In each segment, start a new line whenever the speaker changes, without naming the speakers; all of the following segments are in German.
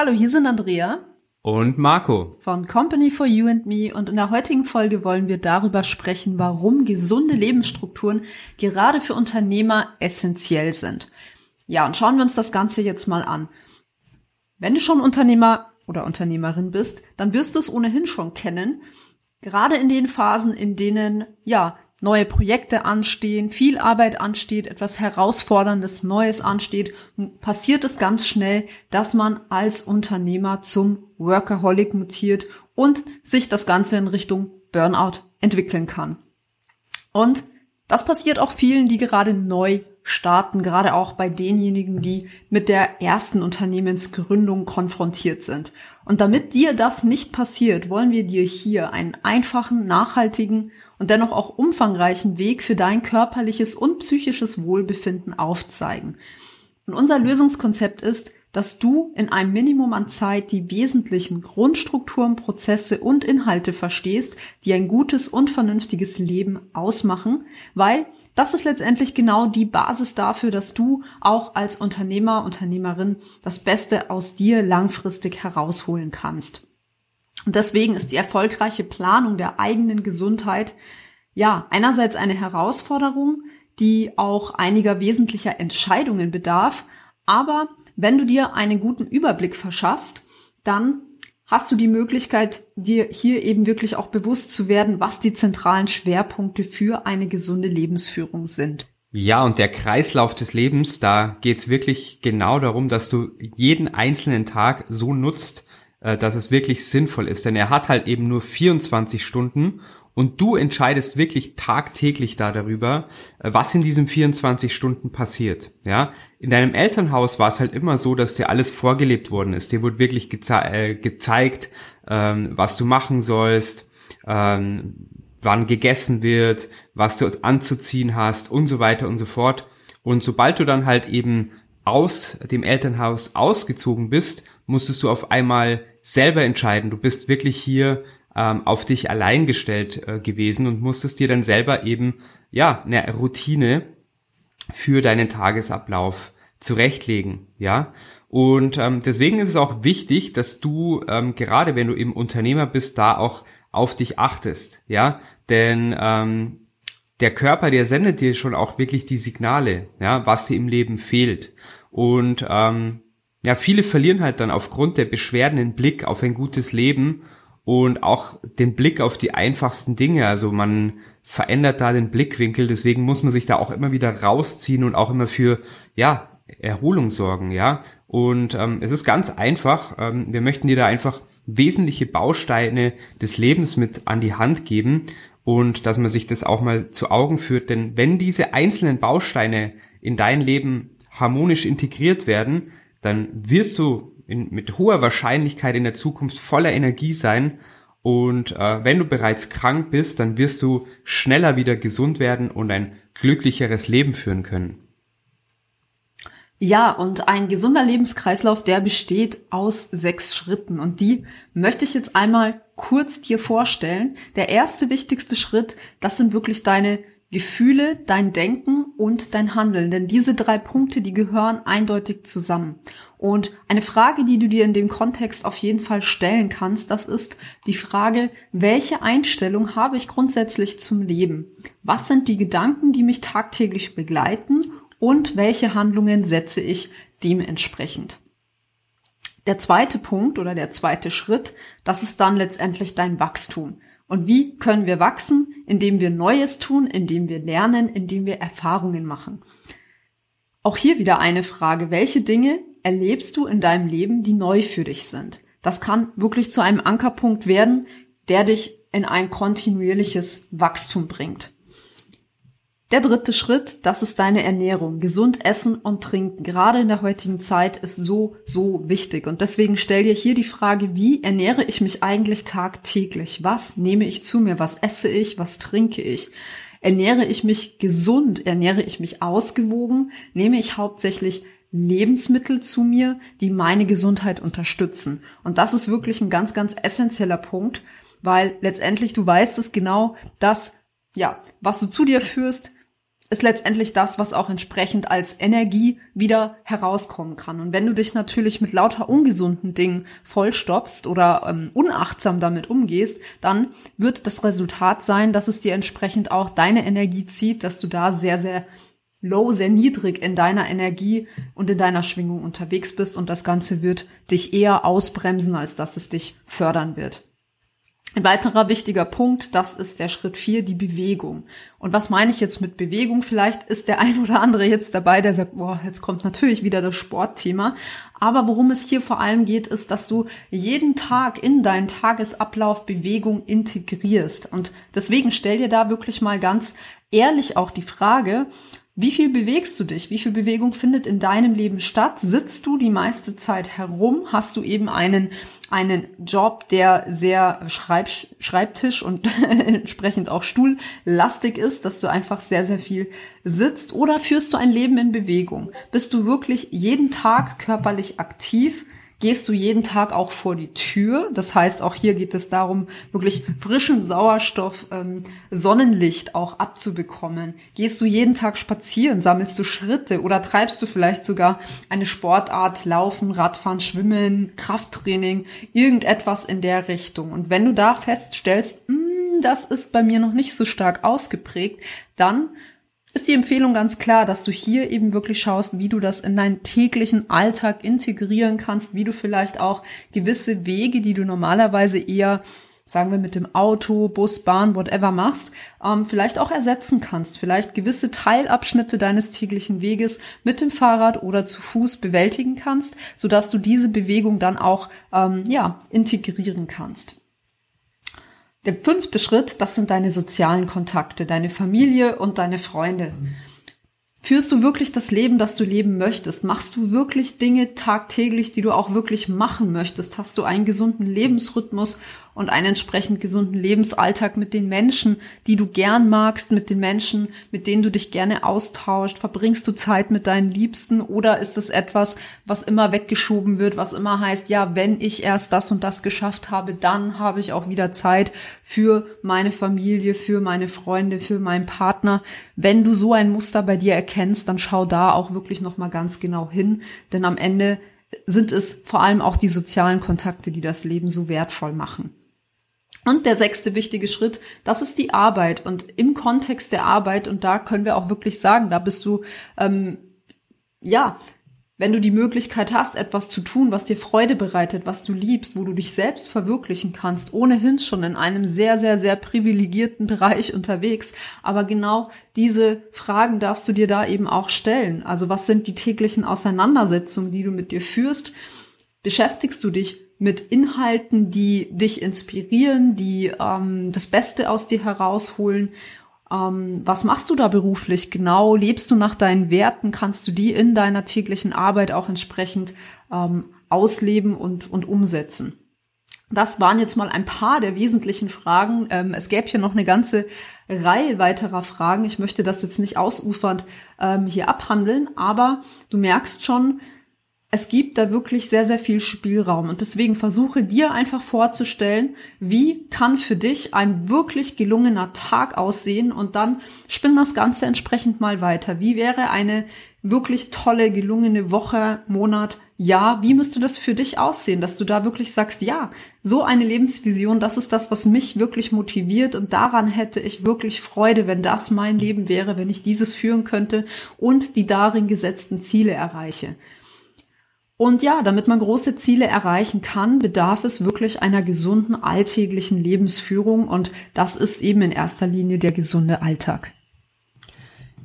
Hallo, hier sind Andrea
und Marco
von Company for You and Me und in der heutigen Folge wollen wir darüber sprechen, warum gesunde Lebensstrukturen gerade für Unternehmer essentiell sind. Ja, und schauen wir uns das Ganze jetzt mal an. Wenn du schon Unternehmer oder Unternehmerin bist, dann wirst du es ohnehin schon kennen. Gerade in den Phasen, in denen, ja, neue Projekte anstehen, viel Arbeit ansteht, etwas Herausforderndes Neues ansteht, passiert es ganz schnell, dass man als Unternehmer zum Workaholic mutiert und sich das Ganze in Richtung Burnout entwickeln kann. Und das passiert auch vielen, die gerade neu starten, gerade auch bei denjenigen, die mit der ersten Unternehmensgründung konfrontiert sind. Und damit dir das nicht passiert, wollen wir dir hier einen einfachen, nachhaltigen und dennoch auch umfangreichen Weg für dein körperliches und psychisches Wohlbefinden aufzeigen. Und unser Lösungskonzept ist, dass du in einem Minimum an Zeit die wesentlichen Grundstrukturen, Prozesse und Inhalte verstehst, die ein gutes und vernünftiges Leben ausmachen, weil das ist letztendlich genau die Basis dafür, dass du auch als Unternehmer, Unternehmerin das Beste aus dir langfristig herausholen kannst. Deswegen ist die erfolgreiche Planung der eigenen Gesundheit ja einerseits eine Herausforderung, die auch einiger wesentlicher Entscheidungen bedarf. Aber wenn du dir einen guten Überblick verschaffst, dann hast du die Möglichkeit, dir hier eben wirklich auch bewusst zu werden, was die zentralen Schwerpunkte für eine gesunde Lebensführung sind.
Ja, und der Kreislauf des Lebens, da geht's wirklich genau darum, dass du jeden einzelnen Tag so nutzt, dass es wirklich sinnvoll ist. Denn er hat halt eben nur 24 Stunden und du entscheidest wirklich tagtäglich da darüber, äh, was in diesen 24 Stunden passiert. Ja, in deinem Elternhaus war es halt immer so, dass dir alles vorgelebt worden ist. Dir wurde wirklich geze äh, gezeigt, ähm, was du machen sollst, ähm, wann gegessen wird, was du anzuziehen hast und so weiter und so fort. Und sobald du dann halt eben aus dem Elternhaus ausgezogen bist, musstest du auf einmal selber entscheiden. Du bist wirklich hier ähm, auf dich allein gestellt äh, gewesen und musstest dir dann selber eben ja eine Routine für deinen Tagesablauf zurechtlegen, ja. Und ähm, deswegen ist es auch wichtig, dass du ähm, gerade wenn du eben Unternehmer bist, da auch auf dich achtest, ja. Denn ähm, der Körper, der sendet dir schon auch wirklich die Signale, ja, was dir im Leben fehlt. Und ähm, ja, viele verlieren halt dann aufgrund der Beschwerden den Blick auf ein gutes Leben und auch den Blick auf die einfachsten Dinge. Also man verändert da den Blickwinkel, deswegen muss man sich da auch immer wieder rausziehen und auch immer für, ja, Erholung sorgen, ja. Und ähm, es ist ganz einfach. Ähm, wir möchten dir da einfach wesentliche Bausteine des Lebens mit an die Hand geben und dass man sich das auch mal zu Augen führt. Denn wenn diese einzelnen Bausteine in dein Leben harmonisch integriert werden, dann wirst du in, mit hoher Wahrscheinlichkeit in der Zukunft voller Energie sein. Und äh, wenn du bereits krank bist, dann wirst du schneller wieder gesund werden und ein glücklicheres Leben führen können.
Ja, und ein gesunder Lebenskreislauf, der besteht aus sechs Schritten. Und die möchte ich jetzt einmal kurz dir vorstellen. Der erste wichtigste Schritt, das sind wirklich deine Gefühle, dein Denken und dein Handeln. Denn diese drei Punkte, die gehören eindeutig zusammen. Und eine Frage, die du dir in dem Kontext auf jeden Fall stellen kannst, das ist die Frage, welche Einstellung habe ich grundsätzlich zum Leben? Was sind die Gedanken, die mich tagtäglich begleiten? Und welche Handlungen setze ich dementsprechend? Der zweite Punkt oder der zweite Schritt, das ist dann letztendlich dein Wachstum. Und wie können wir wachsen? Indem wir Neues tun, indem wir lernen, indem wir Erfahrungen machen. Auch hier wieder eine Frage. Welche Dinge erlebst du in deinem Leben, die neu für dich sind? Das kann wirklich zu einem Ankerpunkt werden, der dich in ein kontinuierliches Wachstum bringt. Der dritte Schritt, das ist deine Ernährung. Gesund essen und trinken, gerade in der heutigen Zeit, ist so, so wichtig. Und deswegen stell dir hier die Frage, wie ernähre ich mich eigentlich tagtäglich? Was nehme ich zu mir? Was esse ich? Was trinke ich? Ernähre ich mich gesund? Ernähre ich mich ausgewogen? Nehme ich hauptsächlich Lebensmittel zu mir, die meine Gesundheit unterstützen? Und das ist wirklich ein ganz, ganz essentieller Punkt, weil letztendlich du weißt es genau, dass ja, was du zu dir führst, ist letztendlich das, was auch entsprechend als Energie wieder herauskommen kann. Und wenn du dich natürlich mit lauter ungesunden Dingen vollstopfst oder ähm, unachtsam damit umgehst, dann wird das Resultat sein, dass es dir entsprechend auch deine Energie zieht, dass du da sehr, sehr low, sehr niedrig in deiner Energie und in deiner Schwingung unterwegs bist und das Ganze wird dich eher ausbremsen, als dass es dich fördern wird. Ein weiterer wichtiger Punkt, das ist der Schritt vier, die Bewegung. Und was meine ich jetzt mit Bewegung? Vielleicht ist der ein oder andere jetzt dabei, der sagt, boah, jetzt kommt natürlich wieder das Sportthema. Aber worum es hier vor allem geht, ist, dass du jeden Tag in deinen Tagesablauf Bewegung integrierst. Und deswegen stell dir da wirklich mal ganz ehrlich auch die Frage, wie viel bewegst du dich? Wie viel Bewegung findet in deinem Leben statt? Sitzt du die meiste Zeit herum? Hast du eben einen, einen Job, der sehr Schreib Schreibtisch und entsprechend auch stuhllastig ist, dass du einfach sehr, sehr viel sitzt? Oder führst du ein Leben in Bewegung? Bist du wirklich jeden Tag körperlich aktiv? Gehst du jeden Tag auch vor die Tür. Das heißt, auch hier geht es darum, wirklich frischen Sauerstoff, ähm, Sonnenlicht auch abzubekommen. Gehst du jeden Tag spazieren, sammelst du Schritte oder treibst du vielleicht sogar eine Sportart, Laufen, Radfahren, Schwimmen, Krafttraining, irgendetwas in der Richtung. Und wenn du da feststellst, mh, hm, das ist bei mir noch nicht so stark ausgeprägt, dann ist die Empfehlung ganz klar, dass du hier eben wirklich schaust, wie du das in deinen täglichen Alltag integrieren kannst, wie du vielleicht auch gewisse Wege, die du normalerweise eher sagen wir mit dem Auto, Bus, Bahn, whatever machst, ähm, vielleicht auch ersetzen kannst. Vielleicht gewisse Teilabschnitte deines täglichen Weges mit dem Fahrrad oder zu Fuß bewältigen kannst, sodass du diese Bewegung dann auch ähm, ja integrieren kannst. Der fünfte Schritt, das sind deine sozialen Kontakte, deine Familie und deine Freunde. Führst du wirklich das Leben, das du leben möchtest? Machst du wirklich Dinge tagtäglich, die du auch wirklich machen möchtest? Hast du einen gesunden Lebensrhythmus und einen entsprechend gesunden Lebensalltag mit den Menschen, die du gern magst, mit den Menschen, mit denen du dich gerne austauscht? Verbringst du Zeit mit deinen Liebsten oder ist es etwas, was immer weggeschoben wird, was immer heißt, ja, wenn ich erst das und das geschafft habe, dann habe ich auch wieder Zeit für meine Familie, für meine Freunde, für meinen Partner. Wenn du so ein Muster bei dir erkennst, dann schau da auch wirklich noch mal ganz genau hin, denn am Ende sind es vor allem auch die sozialen Kontakte, die das Leben so wertvoll machen. Und der sechste wichtige Schritt, das ist die Arbeit. Und im Kontext der Arbeit, und da können wir auch wirklich sagen, da bist du, ähm, ja, wenn du die Möglichkeit hast, etwas zu tun, was dir Freude bereitet, was du liebst, wo du dich selbst verwirklichen kannst, ohnehin schon in einem sehr, sehr, sehr privilegierten Bereich unterwegs. Aber genau diese Fragen darfst du dir da eben auch stellen. Also was sind die täglichen Auseinandersetzungen, die du mit dir führst? Beschäftigst du dich mit Inhalten, die dich inspirieren, die ähm, das Beste aus dir herausholen. Ähm, was machst du da beruflich genau? Lebst du nach deinen Werten? Kannst du die in deiner täglichen Arbeit auch entsprechend ähm, ausleben und, und umsetzen? Das waren jetzt mal ein paar der wesentlichen Fragen. Ähm, es gäbe hier noch eine ganze Reihe weiterer Fragen. Ich möchte das jetzt nicht ausufernd ähm, hier abhandeln, aber du merkst schon, es gibt da wirklich sehr, sehr viel Spielraum. Und deswegen versuche dir einfach vorzustellen, wie kann für dich ein wirklich gelungener Tag aussehen und dann spinn das Ganze entsprechend mal weiter. Wie wäre eine wirklich tolle, gelungene Woche, Monat, Jahr? Wie müsste das für dich aussehen, dass du da wirklich sagst, ja, so eine Lebensvision, das ist das, was mich wirklich motiviert und daran hätte ich wirklich Freude, wenn das mein Leben wäre, wenn ich dieses führen könnte und die darin gesetzten Ziele erreiche. Und ja, damit man große Ziele erreichen kann, bedarf es wirklich einer gesunden alltäglichen Lebensführung und das ist eben in erster Linie der gesunde Alltag.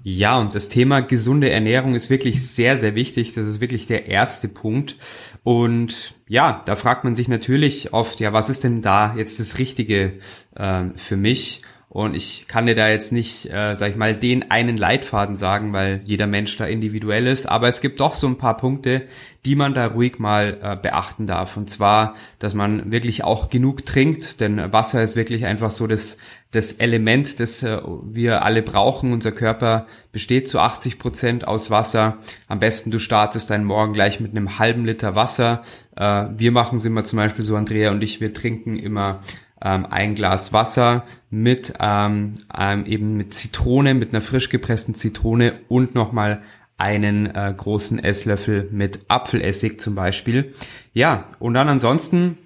Ja, und das Thema gesunde Ernährung ist wirklich sehr, sehr wichtig. Das ist wirklich der erste Punkt. Und ja, da fragt man sich natürlich oft, ja, was ist denn da jetzt das Richtige äh, für mich? Und ich kann dir da jetzt nicht, äh, sag ich mal, den einen Leitfaden sagen, weil jeder Mensch da individuell ist. Aber es gibt doch so ein paar Punkte, die man da ruhig mal äh, beachten darf. Und zwar, dass man wirklich auch genug trinkt, denn Wasser ist wirklich einfach so das, das Element, das äh, wir alle brauchen. Unser Körper besteht zu 80 Prozent aus Wasser. Am besten du startest deinen Morgen gleich mit einem halben Liter Wasser. Äh, wir machen es immer zum Beispiel so, Andrea und ich, wir trinken immer ähm, ein Glas Wasser mit ähm, ähm, eben mit Zitrone, mit einer frisch gepressten Zitrone und nochmal einen äh, großen Esslöffel mit Apfelessig zum Beispiel. Ja, und dann ansonsten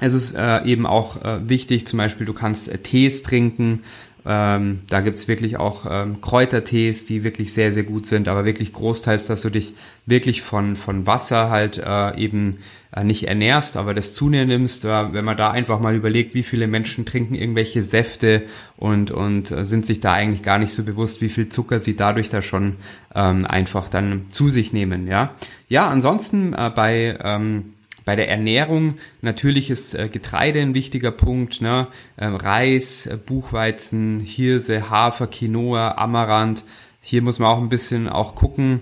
es ist äh, eben auch äh, wichtig, zum Beispiel du kannst äh, Tees trinken, ähm, da gibt's wirklich auch ähm, Kräutertees, die wirklich sehr, sehr gut sind, aber wirklich großteils, dass du dich wirklich von, von Wasser halt äh, eben äh, nicht ernährst, aber das zu nimmst, äh, wenn man da einfach mal überlegt, wie viele Menschen trinken irgendwelche Säfte und, und äh, sind sich da eigentlich gar nicht so bewusst, wie viel Zucker sie dadurch da schon ähm, einfach dann zu sich nehmen, ja. Ja, ansonsten äh, bei ähm, bei der Ernährung natürlich ist äh, Getreide ein wichtiger Punkt, ne? Äh, Reis, äh, Buchweizen, Hirse, Hafer, Quinoa, Amaranth. Hier muss man auch ein bisschen auch gucken,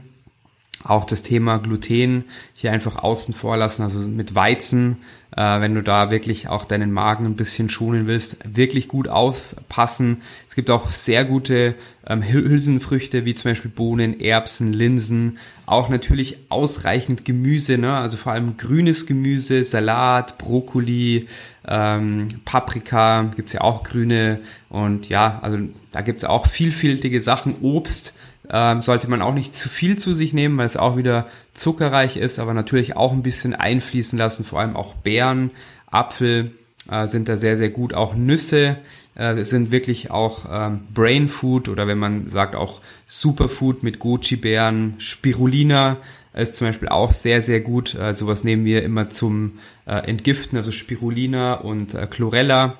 auch das Thema Gluten hier einfach außen vor lassen, also mit Weizen, äh, wenn du da wirklich auch deinen Magen ein bisschen schonen willst, wirklich gut aufpassen. Es gibt auch sehr gute ähm, Hülsenfrüchte, wie zum Beispiel Bohnen, Erbsen, Linsen, auch natürlich ausreichend Gemüse, ne? also vor allem grünes Gemüse, Salat, Brokkoli, ähm, Paprika, gibt's ja auch grüne und ja, also da gibt's auch vielfältige Sachen, Obst, ähm, sollte man auch nicht zu viel zu sich nehmen, weil es auch wieder zuckerreich ist, aber natürlich auch ein bisschen einfließen lassen, vor allem auch Beeren, Apfel äh, sind da sehr, sehr gut, auch Nüsse äh, sind wirklich auch ähm, Brain Food oder wenn man sagt auch Superfood mit Goji-Beeren, Spirulina ist zum Beispiel auch sehr, sehr gut. Äh, sowas nehmen wir immer zum äh, Entgiften, also Spirulina und äh, Chlorella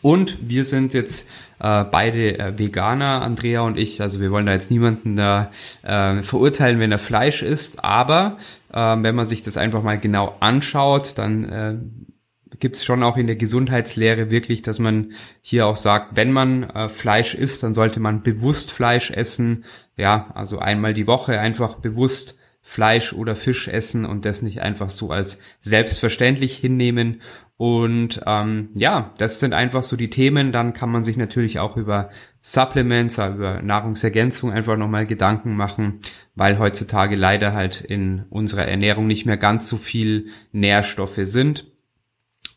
und wir sind jetzt äh, beide äh, Veganer, Andrea und ich. Also wir wollen da jetzt niemanden da äh, verurteilen, wenn er Fleisch isst. Aber äh, wenn man sich das einfach mal genau anschaut, dann äh, gibt es schon auch in der Gesundheitslehre wirklich, dass man hier auch sagt, wenn man äh, Fleisch isst, dann sollte man bewusst Fleisch essen. Ja, also einmal die Woche einfach bewusst Fleisch oder Fisch essen und das nicht einfach so als selbstverständlich hinnehmen. Und ähm, ja, das sind einfach so die Themen. Dann kann man sich natürlich auch über Supplements, über Nahrungsergänzung einfach nochmal Gedanken machen, weil heutzutage leider halt in unserer Ernährung nicht mehr ganz so viel Nährstoffe sind.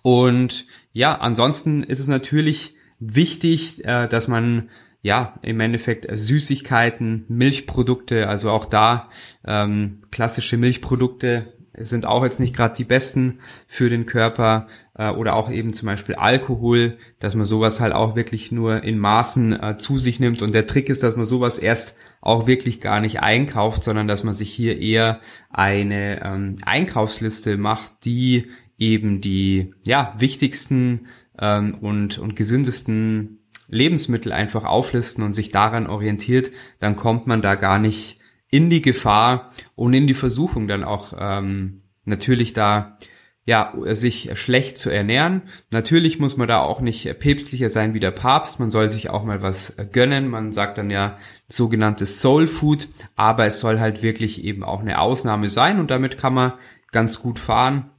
Und ja, ansonsten ist es natürlich wichtig, äh, dass man ja, im Endeffekt äh, Süßigkeiten, Milchprodukte, also auch da ähm, klassische Milchprodukte sind auch jetzt nicht gerade die besten für den Körper äh, oder auch eben zum Beispiel Alkohol, dass man sowas halt auch wirklich nur in Maßen äh, zu sich nimmt. Und der Trick ist, dass man sowas erst auch wirklich gar nicht einkauft, sondern dass man sich hier eher eine ähm, Einkaufsliste macht, die eben die ja wichtigsten ähm, und und gesündesten Lebensmittel einfach auflisten und sich daran orientiert, dann kommt man da gar nicht in die Gefahr und in die Versuchung dann auch ähm, natürlich da ja sich schlecht zu ernähren. Natürlich muss man da auch nicht päpstlicher sein wie der Papst. Man soll sich auch mal was gönnen. Man sagt dann ja sogenanntes Soul Food, aber es soll halt wirklich eben auch eine Ausnahme sein und damit kann man ganz gut fahren.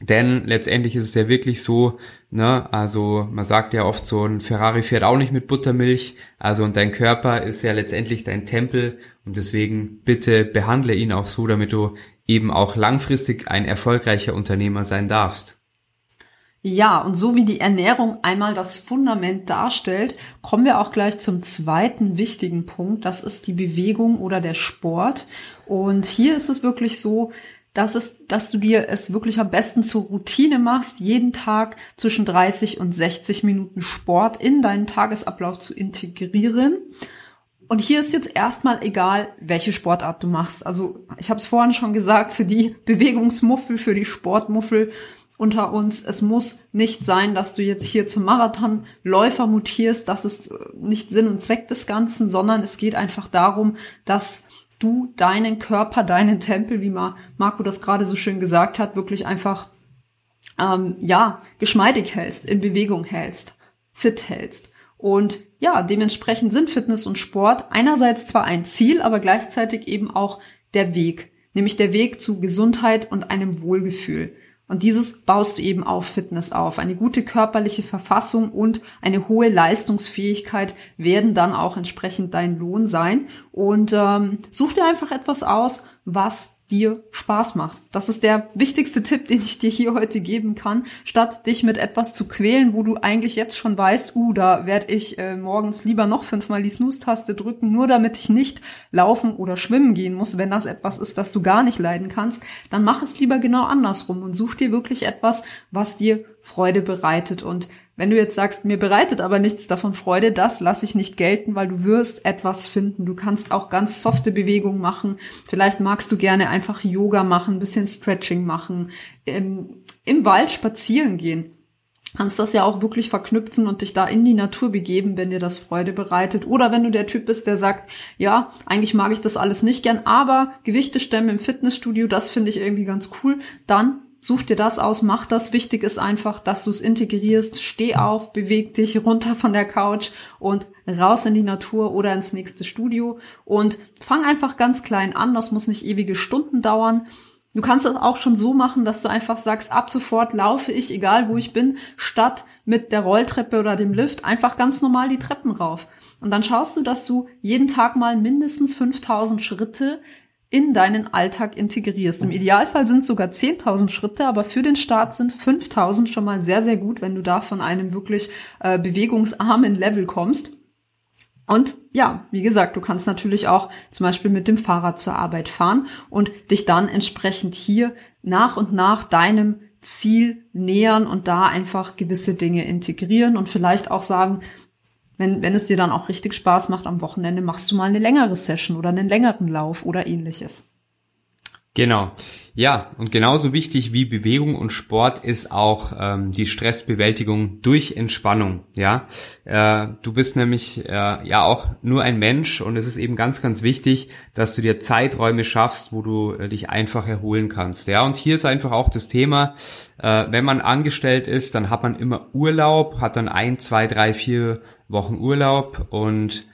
Denn letztendlich ist es ja wirklich so, ne, also man sagt ja oft so, ein Ferrari fährt auch nicht mit Buttermilch, also und dein Körper ist ja letztendlich dein Tempel und deswegen bitte behandle ihn auch so, damit du eben auch langfristig ein erfolgreicher Unternehmer sein darfst.
Ja, und so wie die Ernährung einmal das Fundament darstellt, kommen wir auch gleich zum zweiten wichtigen Punkt. Das ist die Bewegung oder der Sport. Und hier ist es wirklich so, dass, es, dass du dir es wirklich am besten zur Routine machst, jeden Tag zwischen 30 und 60 Minuten Sport in deinen Tagesablauf zu integrieren. Und hier ist jetzt erstmal egal, welche Sportart du machst. Also ich habe es vorhin schon gesagt, für die Bewegungsmuffel, für die Sportmuffel unter uns, es muss nicht sein, dass du jetzt hier zum Marathonläufer mutierst. Das ist nicht Sinn und Zweck des Ganzen, sondern es geht einfach darum, dass du deinen Körper, deinen Tempel, wie Marco das gerade so schön gesagt hat, wirklich einfach ähm, ja geschmeidig hältst, in Bewegung hältst, fit hältst. Und ja, dementsprechend sind Fitness und Sport einerseits zwar ein Ziel, aber gleichzeitig eben auch der Weg, nämlich der Weg zu Gesundheit und einem Wohlgefühl. Und dieses baust du eben auf Fitness auf. Eine gute körperliche Verfassung und eine hohe Leistungsfähigkeit werden dann auch entsprechend dein Lohn sein. Und ähm, such dir einfach etwas aus, was dir Spaß macht. Das ist der wichtigste Tipp, den ich dir hier heute geben kann, statt dich mit etwas zu quälen, wo du eigentlich jetzt schon weißt, uh, da werde ich äh, morgens lieber noch fünfmal die Snooze-Taste drücken, nur damit ich nicht laufen oder schwimmen gehen muss, wenn das etwas ist, das du gar nicht leiden kannst, dann mach es lieber genau andersrum und such dir wirklich etwas, was dir Freude bereitet und wenn du jetzt sagst, mir bereitet aber nichts davon Freude, das lasse ich nicht gelten, weil du wirst etwas finden. Du kannst auch ganz softe Bewegungen machen. Vielleicht magst du gerne einfach Yoga machen, bisschen Stretching machen, im, im Wald spazieren gehen. Kannst das ja auch wirklich verknüpfen und dich da in die Natur begeben, wenn dir das Freude bereitet. Oder wenn du der Typ bist, der sagt, ja, eigentlich mag ich das alles nicht gern, aber Gewichte stemmen im Fitnessstudio, das finde ich irgendwie ganz cool, dann Such dir das aus, mach das. Wichtig ist einfach, dass du es integrierst. Steh auf, beweg dich runter von der Couch und raus in die Natur oder ins nächste Studio und fang einfach ganz klein an. Das muss nicht ewige Stunden dauern. Du kannst es auch schon so machen, dass du einfach sagst, ab sofort laufe ich, egal wo ich bin, statt mit der Rolltreppe oder dem Lift einfach ganz normal die Treppen rauf. Und dann schaust du, dass du jeden Tag mal mindestens 5000 Schritte in deinen Alltag integrierst. Im Idealfall sind es sogar 10.000 Schritte, aber für den Start sind 5.000 schon mal sehr, sehr gut, wenn du da von einem wirklich äh, bewegungsarmen Level kommst. Und ja, wie gesagt, du kannst natürlich auch zum Beispiel mit dem Fahrrad zur Arbeit fahren und dich dann entsprechend hier nach und nach deinem Ziel nähern und da einfach gewisse Dinge integrieren und vielleicht auch sagen, wenn, wenn es dir dann auch richtig Spaß macht am Wochenende, machst du mal eine längere Session oder einen längeren Lauf oder ähnliches.
Genau. Ja, und genauso wichtig wie Bewegung und Sport ist auch ähm, die Stressbewältigung durch Entspannung. Ja, äh, du bist nämlich äh, ja auch nur ein Mensch und es ist eben ganz, ganz wichtig, dass du dir Zeiträume schaffst, wo du äh, dich einfach erholen kannst. Ja, und hier ist einfach auch das Thema, äh, wenn man angestellt ist, dann hat man immer Urlaub, hat dann ein, zwei, drei, vier Wochen Urlaub und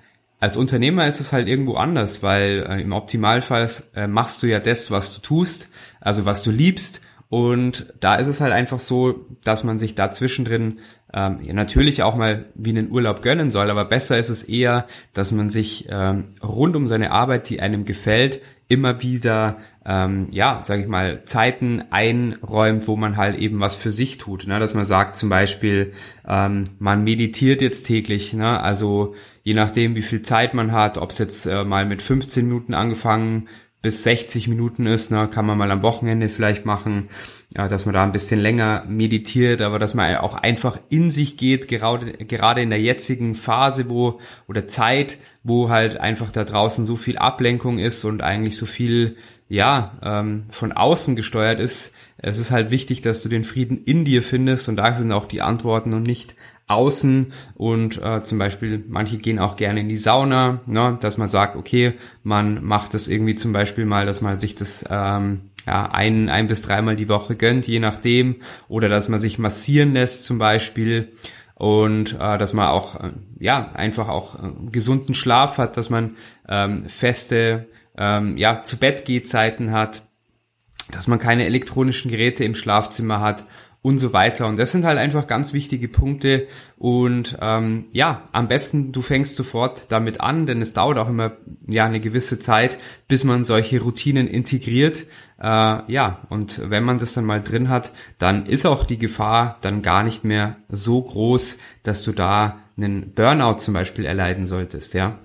als Unternehmer ist es halt irgendwo anders, weil äh, im Optimalfall äh, machst du ja das, was du tust, also was du liebst. Und da ist es halt einfach so, dass man sich da zwischendrin ähm, ja, natürlich auch mal wie einen Urlaub gönnen soll, aber besser ist es eher, dass man sich ähm, rund um seine Arbeit, die einem gefällt, immer wieder ähm, ja, sage ich mal, Zeiten einräumt, wo man halt eben was für sich tut. Ne? Dass man sagt zum Beispiel, ähm, man meditiert jetzt täglich, ne? also je nachdem, wie viel Zeit man hat, ob es jetzt äh, mal mit 15 Minuten angefangen bis 60 Minuten ist, ne? kann man mal am Wochenende vielleicht machen, ja, dass man da ein bisschen länger meditiert, aber dass man auch einfach in sich geht, gerade, gerade in der jetzigen Phase, wo oder Zeit, wo halt einfach da draußen so viel Ablenkung ist und eigentlich so viel ja, ähm, von außen gesteuert ist. Es ist halt wichtig, dass du den Frieden in dir findest und da sind auch die Antworten und nicht außen und äh, zum Beispiel manche gehen auch gerne in die Sauna, ne, dass man sagt, okay, man macht das irgendwie zum Beispiel mal, dass man sich das ähm, ja, ein, ein bis dreimal die Woche gönnt, je nachdem, oder dass man sich massieren lässt zum Beispiel. Und äh, dass man auch äh, ja einfach auch äh, gesunden Schlaf hat, dass man ähm, feste ähm, ja, zu Bett Zeiten hat, dass man keine elektronischen Geräte im Schlafzimmer hat und so weiter. Und das sind halt einfach ganz wichtige Punkte. Und ähm, ja, am besten du fängst sofort damit an, denn es dauert auch immer ja eine gewisse Zeit, bis man solche Routinen integriert. Äh, ja, und wenn man das dann mal drin hat, dann ist auch die Gefahr dann gar nicht mehr so groß, dass du da einen Burnout zum Beispiel erleiden solltest, ja.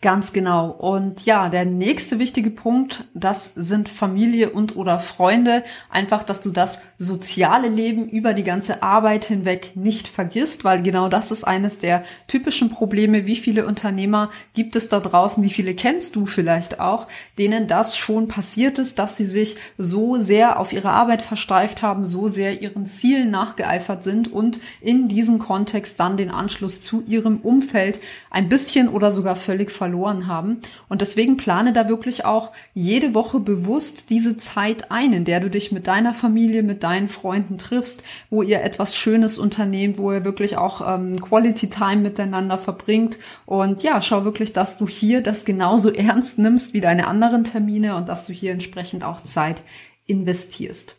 Ganz genau. Und ja, der nächste wichtige Punkt, das sind Familie und oder Freunde. Einfach, dass du das soziale Leben über die ganze Arbeit hinweg nicht vergisst, weil genau das ist eines der typischen Probleme. Wie viele Unternehmer gibt es da draußen? Wie viele kennst du vielleicht auch, denen das schon passiert ist, dass sie sich so sehr auf ihre Arbeit versteift haben, so sehr ihren Zielen nachgeeifert sind und in diesem Kontext dann den Anschluss zu ihrem Umfeld ein bisschen oder sogar völlig verloren verloren haben. Und deswegen plane da wirklich auch jede Woche bewusst diese Zeit ein, in der du dich mit deiner Familie, mit deinen Freunden triffst, wo ihr etwas Schönes unternehmt, wo ihr wirklich auch ähm, Quality Time miteinander verbringt. Und ja, schau wirklich, dass du hier das genauso ernst nimmst wie deine anderen Termine und dass du hier entsprechend auch Zeit investierst.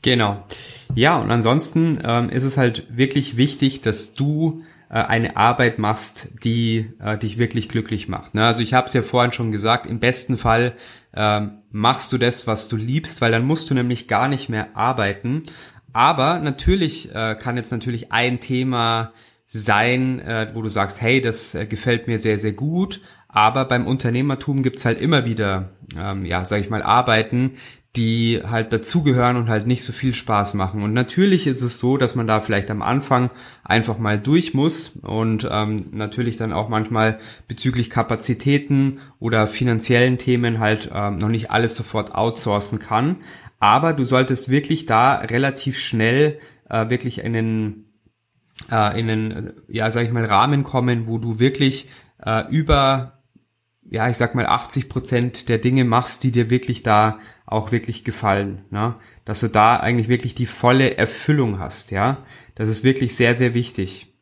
Genau. Ja, und ansonsten ähm, ist es halt wirklich wichtig, dass du eine Arbeit machst, die äh, dich wirklich glücklich macht. Ne? Also ich habe es ja vorhin schon gesagt, im besten Fall ähm, machst du das, was du liebst, weil dann musst du nämlich gar nicht mehr arbeiten. Aber natürlich äh, kann jetzt natürlich ein Thema sein, äh, wo du sagst, hey, das äh, gefällt mir sehr, sehr gut. Aber beim Unternehmertum gibt's halt immer wieder, ähm, ja, sag ich mal, Arbeiten, die halt dazugehören und halt nicht so viel Spaß machen. Und natürlich ist es so, dass man da vielleicht am Anfang einfach mal durch muss und ähm, natürlich dann auch manchmal bezüglich Kapazitäten oder finanziellen Themen halt ähm, noch nicht alles sofort outsourcen kann. Aber du solltest wirklich da relativ schnell äh, wirklich in den äh, in den, ja, sag ich mal, Rahmen kommen, wo du wirklich äh, über ja, ich sag mal 80 Prozent der Dinge machst, die dir wirklich da auch wirklich gefallen, ne? dass du da eigentlich wirklich die volle Erfüllung hast, ja, das ist wirklich sehr, sehr wichtig.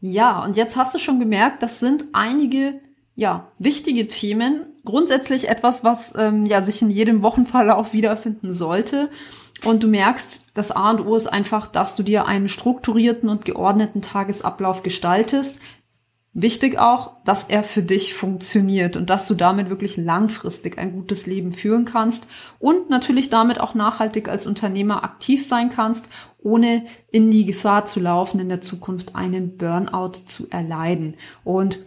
Ja, und jetzt hast du schon gemerkt, das sind einige ja wichtige Themen, grundsätzlich etwas, was ähm, ja sich in jedem Wochenverlauf wiederfinden sollte. Und du merkst, das A und O ist einfach, dass du dir einen strukturierten und geordneten Tagesablauf gestaltest, Wichtig auch, dass er für dich funktioniert und dass du damit wirklich langfristig ein gutes Leben führen kannst und natürlich damit auch nachhaltig als Unternehmer aktiv sein kannst, ohne in die Gefahr zu laufen, in der Zukunft einen Burnout zu erleiden. Und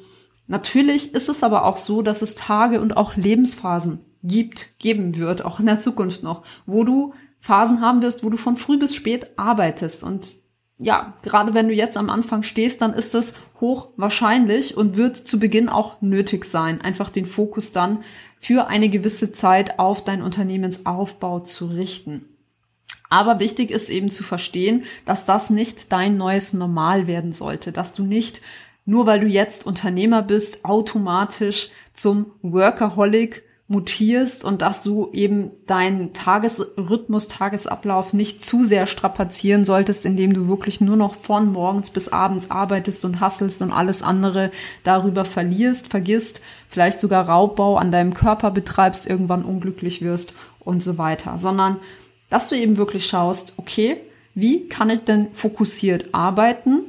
natürlich ist es aber auch so, dass es Tage und auch Lebensphasen gibt, geben wird, auch in der Zukunft noch, wo du Phasen haben wirst, wo du von früh bis spät arbeitest und ja, gerade wenn du jetzt am Anfang stehst, dann ist es hoch wahrscheinlich und wird zu Beginn auch nötig sein, einfach den Fokus dann für eine gewisse Zeit auf dein Unternehmensaufbau zu richten. Aber wichtig ist eben zu verstehen, dass das nicht dein neues Normal werden sollte, dass du nicht nur weil du jetzt Unternehmer bist, automatisch zum Workaholic mutierst und dass du eben deinen Tagesrhythmus, Tagesablauf nicht zu sehr strapazieren solltest, indem du wirklich nur noch von morgens bis abends arbeitest und hasselst und alles andere darüber verlierst, vergisst, vielleicht sogar Raubbau an deinem Körper betreibst, irgendwann unglücklich wirst und so weiter, sondern dass du eben wirklich schaust, okay, wie kann ich denn fokussiert arbeiten?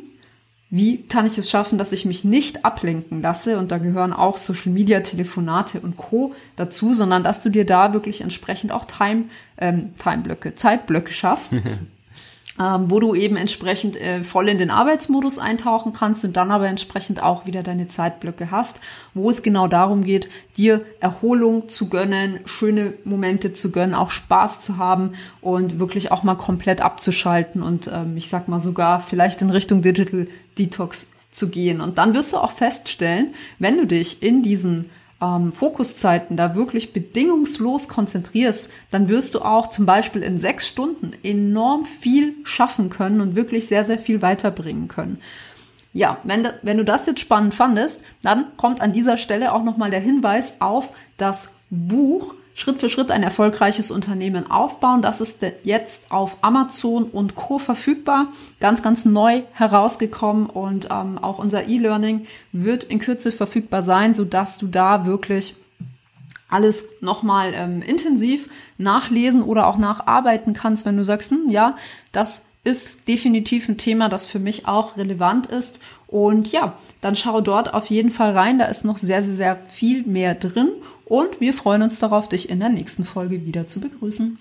Wie kann ich es schaffen, dass ich mich nicht ablenken lasse? Und da gehören auch Social Media, Telefonate und Co. dazu, sondern dass du dir da wirklich entsprechend auch Time, ähm, Timeblöcke, Zeitblöcke schaffst, wo du eben entsprechend äh, voll in den Arbeitsmodus eintauchen kannst und dann aber entsprechend auch wieder deine Zeitblöcke hast, wo es genau darum geht, dir Erholung zu gönnen, schöne Momente zu gönnen, auch Spaß zu haben und wirklich auch mal komplett abzuschalten und ähm, ich sag mal sogar vielleicht in Richtung Digital Detox zu gehen. Und dann wirst du auch feststellen, wenn du dich in diesen ähm, Fokuszeiten da wirklich bedingungslos konzentrierst, dann wirst du auch zum Beispiel in sechs Stunden enorm viel schaffen können und wirklich sehr, sehr viel weiterbringen können. Ja, wenn, wenn du das jetzt spannend fandest, dann kommt an dieser Stelle auch nochmal der Hinweis auf das Buch Schritt für Schritt ein erfolgreiches Unternehmen aufbauen. Das ist jetzt auf Amazon und Co. verfügbar. Ganz, ganz neu herausgekommen und ähm, auch unser E-Learning wird in Kürze verfügbar sein, sodass du da wirklich alles nochmal ähm, intensiv nachlesen oder auch nacharbeiten kannst, wenn du sagst, hm, ja, das ist definitiv ein Thema, das für mich auch relevant ist. Und ja, dann schau dort auf jeden Fall rein. Da ist noch sehr, sehr, sehr viel mehr drin. Und wir freuen uns darauf, dich in der nächsten Folge wieder zu begrüßen.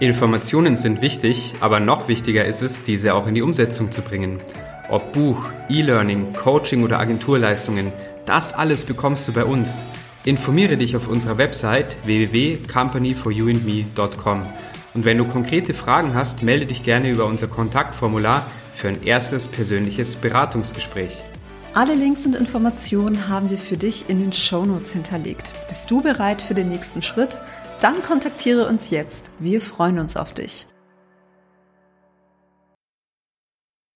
Informationen sind wichtig, aber noch wichtiger ist es, diese auch in die Umsetzung zu bringen. Ob Buch, E-Learning, Coaching oder Agenturleistungen, das alles bekommst du bei uns. Informiere dich auf unserer Website www.companyforyouandme.com. Und wenn du konkrete Fragen hast, melde dich gerne über unser Kontaktformular für ein erstes persönliches Beratungsgespräch.
Alle Links und Informationen haben wir für dich in den Show Notes hinterlegt. Bist du bereit für den nächsten Schritt? Dann kontaktiere uns jetzt. Wir freuen uns auf dich.